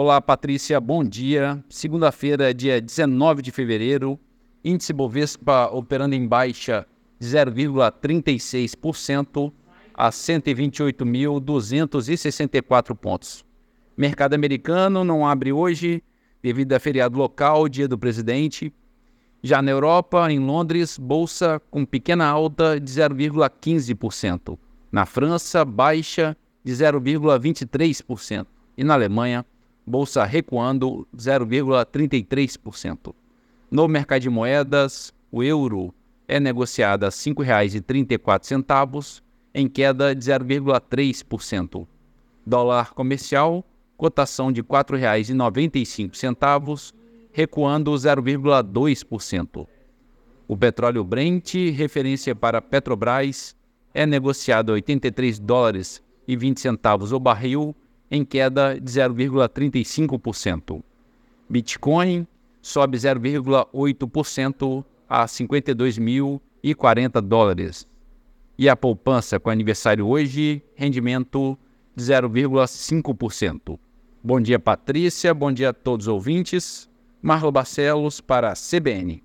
Olá, Patrícia, bom dia. Segunda-feira, dia 19 de fevereiro, índice Bovespa operando em baixa de 0,36% a 128.264 pontos. Mercado americano não abre hoje devido a feriado local, dia do presidente. Já na Europa, em Londres, bolsa com pequena alta de 0,15%. Na França, baixa de 0,23%. E na Alemanha, bolsa recuando 0,33%. No mercado de moedas, o euro é negociado a R$ 5,34, em queda de 0,3%. Dólar comercial, cotação de R$ 4,95, recuando 0,2%. O petróleo Brent, referência para Petrobras, é negociado a 83 dólares e 20 centavos o barril, em queda de 0,35%. Bitcoin sobe 0,8% a 52.040 dólares. E a poupança com aniversário hoje, rendimento de 0,5%. Bom dia, Patrícia. Bom dia a todos os ouvintes. Marlo Barcelos para a CBN.